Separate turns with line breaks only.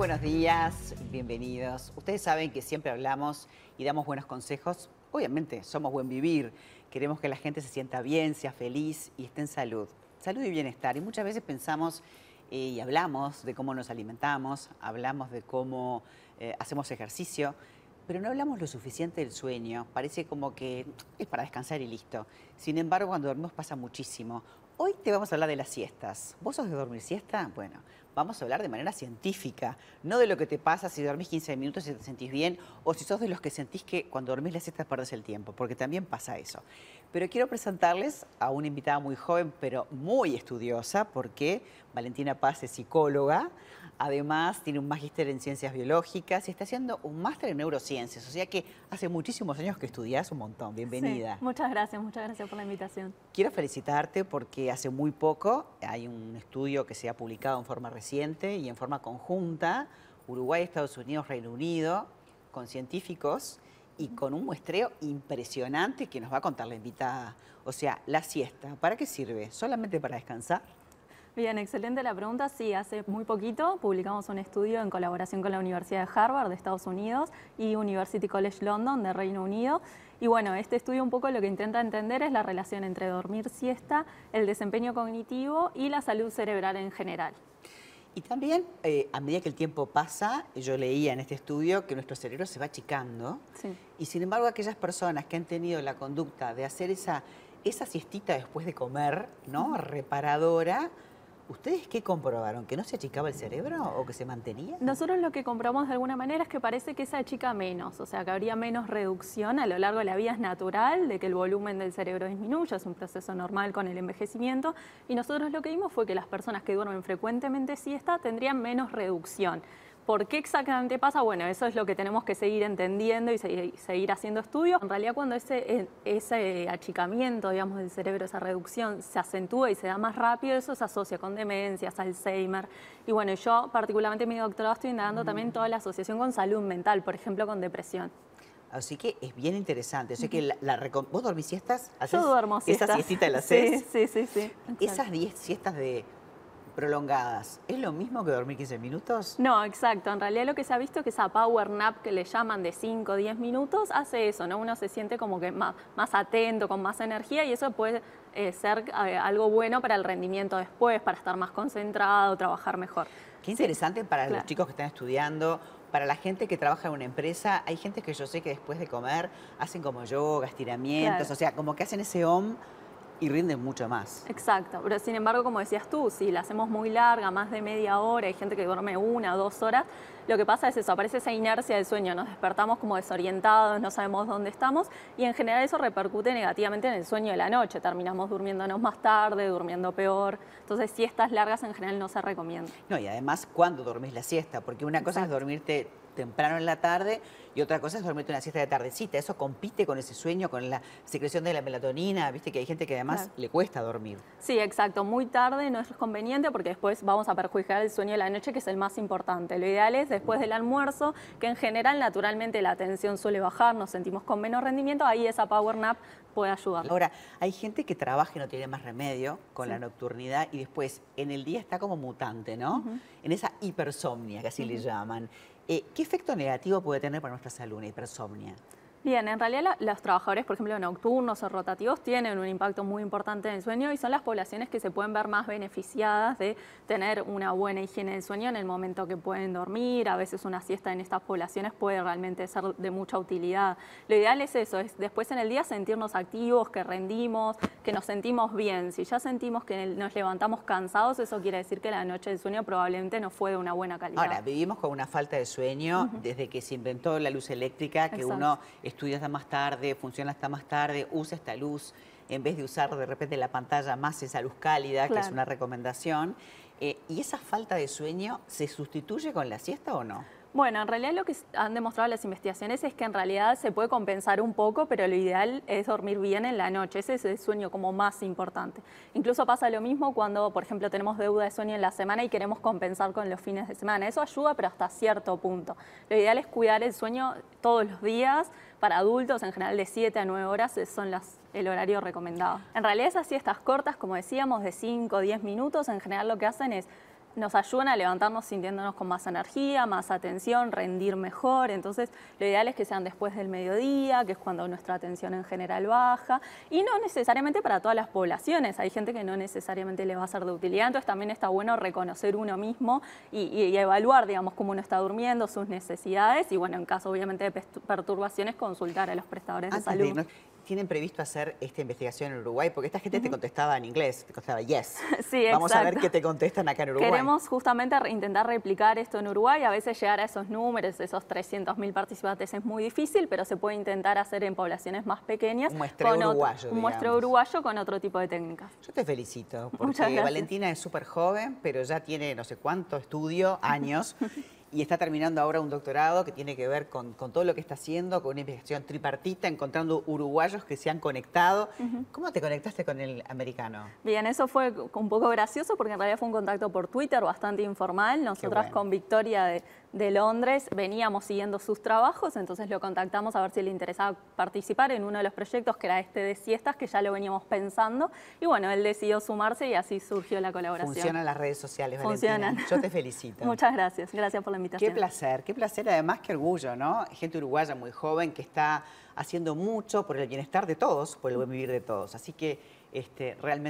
buenos días, bienvenidos. Ustedes saben que siempre hablamos y damos buenos consejos. Obviamente, somos buen vivir. Queremos que la gente se sienta bien, sea feliz y esté en salud. Salud y bienestar. Y muchas veces pensamos eh, y hablamos de cómo nos alimentamos, hablamos de cómo eh, hacemos ejercicio, pero no hablamos lo suficiente del sueño. Parece como que es para descansar y listo. Sin embargo, cuando dormimos pasa muchísimo. Hoy te vamos a hablar de las siestas. ¿Vos sos de dormir siesta? Bueno, vamos a hablar de manera científica, no de lo que te pasa si dormís 15 minutos y te sentís bien, o si sos de los que sentís que cuando dormís la siesta perdés el tiempo, porque también pasa eso. Pero quiero presentarles a una invitada muy joven, pero muy estudiosa, porque Valentina Paz es psicóloga, además tiene un magíster en ciencias biológicas y está haciendo un máster en neurociencias, o sea que hace muchísimos años que estudias un montón. Bienvenida.
muchas gracias, muchas gracias por la invitación.
Quiero felicitarte porque hace muy poco hay un estudio que se ha publicado en forma reciente y en forma conjunta, Uruguay, Estados Unidos, Reino Unido, con científicos y con un muestreo impresionante que nos va a contar la invitada. O sea, la siesta, ¿para qué sirve? ¿Solamente para descansar?
Bien, excelente la pregunta. Sí, hace muy poquito publicamos un estudio en colaboración con la Universidad de Harvard de Estados Unidos y University College London de Reino Unido. Y bueno, este estudio un poco lo que intenta entender es la relación entre dormir siesta, el desempeño cognitivo y la salud cerebral en general.
Y también, eh, a medida que el tiempo pasa, yo leía en este estudio que nuestro cerebro se va achicando. Y sin embargo, aquellas personas que han tenido la conducta de hacer esa, esa siestita después de comer, ¿no? Reparadora, ¿Ustedes qué comprobaron? ¿Que no se achicaba el cerebro o que se mantenía?
Nosotros lo que comprobamos de alguna manera es que parece que se achica menos, o sea, que habría menos reducción a lo largo de la vida. Es natural de que el volumen del cerebro disminuya, es un proceso normal con el envejecimiento. Y nosotros lo que vimos fue que las personas que duermen frecuentemente siesta tendrían menos reducción. ¿Por qué exactamente pasa? Bueno, eso es lo que tenemos que seguir entendiendo y seguir, haciendo estudios. En realidad, cuando ese, ese achicamiento, digamos, del cerebro, esa reducción se acentúa y se da más rápido, eso se asocia con demencias, Alzheimer. Y bueno, yo particularmente en mi doctorado estoy indagando también toda la asociación con salud mental, por ejemplo, con depresión.
Así que es bien interesante. O sea que la, ¿Vos dormís siestas?
Yo duermo siestas.
¿Esa siestita la haces?
Sí, sí, sí. sí.
Esas 10 siestas de prolongadas, ¿es lo mismo que dormir 15 minutos?
No, exacto. En realidad lo que se ha visto es que esa power nap que le llaman de 5 o 10 minutos hace eso, ¿no? Uno se siente como que más, más atento, con más energía y eso puede eh, ser eh, algo bueno para el rendimiento después, para estar más concentrado, trabajar mejor.
Qué interesante para los chicos que están estudiando para la gente que trabaja en una empresa, hay gente que yo sé que después de comer hacen como yoga, estiramientos, o sea, como que hacen ese om y rinden mucho más.
Exacto, pero sin embargo, como decías tú, si la hacemos muy larga, más de media hora, hay gente que duerme una dos horas, lo que pasa es eso, aparece esa inercia del sueño, nos despertamos como desorientados, no sabemos dónde estamos y en general eso repercute negativamente en el sueño de la noche, terminamos durmiéndonos más tarde, durmiendo peor, entonces siestas largas en general no se recomiendan.
No, y además, ¿cuándo dormís la siesta? Porque una cosa es dormirte temprano en la tarde y otra cosa es dormirte una siesta de tardecita. Eso compite con ese sueño, con la secreción de la melatonina. Viste que hay gente que además le cuesta dormir.
Sí, exacto. Muy tarde no es conveniente porque después vamos a perjudicar el sueño de la noche, que es el más importante. Lo ideal es después del almuerzo, que en general naturalmente la atención suele bajar, nos sentimos con menos rendimiento, ahí esa power nap puede ayudar.
Ahora, hay gente que trabaja y no tiene más remedio con la nocturnidad y después en el día está como mutante, ¿no? En esa hipersomnia, que así le llaman. Eh, ¿Qué efecto negativo puede tener para nuestra salud una hipersomnia?
Bien, en realidad los trabajadores, por ejemplo, nocturnos o rotativos, tienen un impacto muy importante en el sueño y son las poblaciones que se pueden ver más beneficiadas de tener una buena higiene del sueño en el momento que pueden dormir. A veces una siesta en estas poblaciones puede realmente ser de mucha utilidad. Lo ideal es eso, es después en el día sentirnos activos, que rendimos, que nos sentimos bien. Si ya sentimos que nos levantamos cansados, eso quiere decir que la noche del sueño probablemente no fue de una buena calidad.
Ahora, vivimos con una falta de sueño desde que se inventó la luz eléctrica, que uno estudia hasta más tarde, funciona hasta más tarde, usa esta luz en vez de usar de repente la pantalla más esa luz cálida, que es una recomendación. Eh, ¿Y esa falta de sueño se sustituye con la siesta o no?
Bueno, en realidad lo que han demostrado las investigaciones es que en realidad se puede compensar un poco, pero lo ideal es dormir bien en la noche. Ese es el sueño como más importante. Incluso pasa lo mismo cuando, por ejemplo, tenemos deuda de sueño en la semana y queremos compensar con los fines de semana. Eso ayuda, pero hasta cierto punto. Lo ideal es cuidar el sueño todos los días. Para adultos, en general de 7 a 9 horas son las, el horario recomendado. En realidad esas siestas cortas, como decíamos, de 5 o 10 minutos, en general lo que hacen es nos ayudan a levantarnos sintiéndonos con más energía, más atención, rendir mejor. Entonces, lo ideal es que sean después del mediodía, que es cuando nuestra atención en general baja. Y no necesariamente para todas las poblaciones. Hay gente que no necesariamente le va a ser de utilidad. Entonces, también está bueno reconocer uno mismo y, evaluar, digamos, cómo uno está durmiendo, sus necesidades. Y, bueno, en caso, obviamente, de perturbaciones, consultar a los prestadores de salud
tienen previsto hacer esta investigación en Uruguay? Porque esta gente te contestaba en inglés, te contestaba yes.
Sí,
Vamos a ver qué te contestan acá en Uruguay.
Queremos justamente intentar replicar esto en Uruguay. A veces llegar a esos números, esos 300.000 participantes es muy difícil, pero se puede intentar hacer en poblaciones más pequeñas.
Un muestreo uruguayo,
Un muestreo uruguayo con otro tipo de técnicas.
Yo te felicito, porque Valentina es súper joven, pero ya tiene no sé cuánto estudio, años. y está terminando ahora un doctorado que tiene que ver con, todo lo que está haciendo, con una investigación tripartita, encontrando uruguayos que se han conectado. ¿Cómo te conectaste con el americano?
Bien, eso fue un poco gracioso porque en realidad fue un contacto por Twitter bastante informal. Nosotras con Victoria de, de, Londres veníamos siguiendo sus trabajos, entonces lo contactamos a ver si le interesaba participar en uno de los proyectos que era este de siestas, que ya lo veníamos pensando. Y bueno, él decidió sumarse y así surgió la colaboración.
Funcionan las redes sociales, Valentina. Funcionan. Yo te felicito.
Muchas gracias. Gracias por la
Qué placer, qué placer, además qué orgullo, ¿no? Gente uruguaya muy joven que está haciendo mucho por el bienestar de todos, por el buen vivir de todos. Así que este, realmente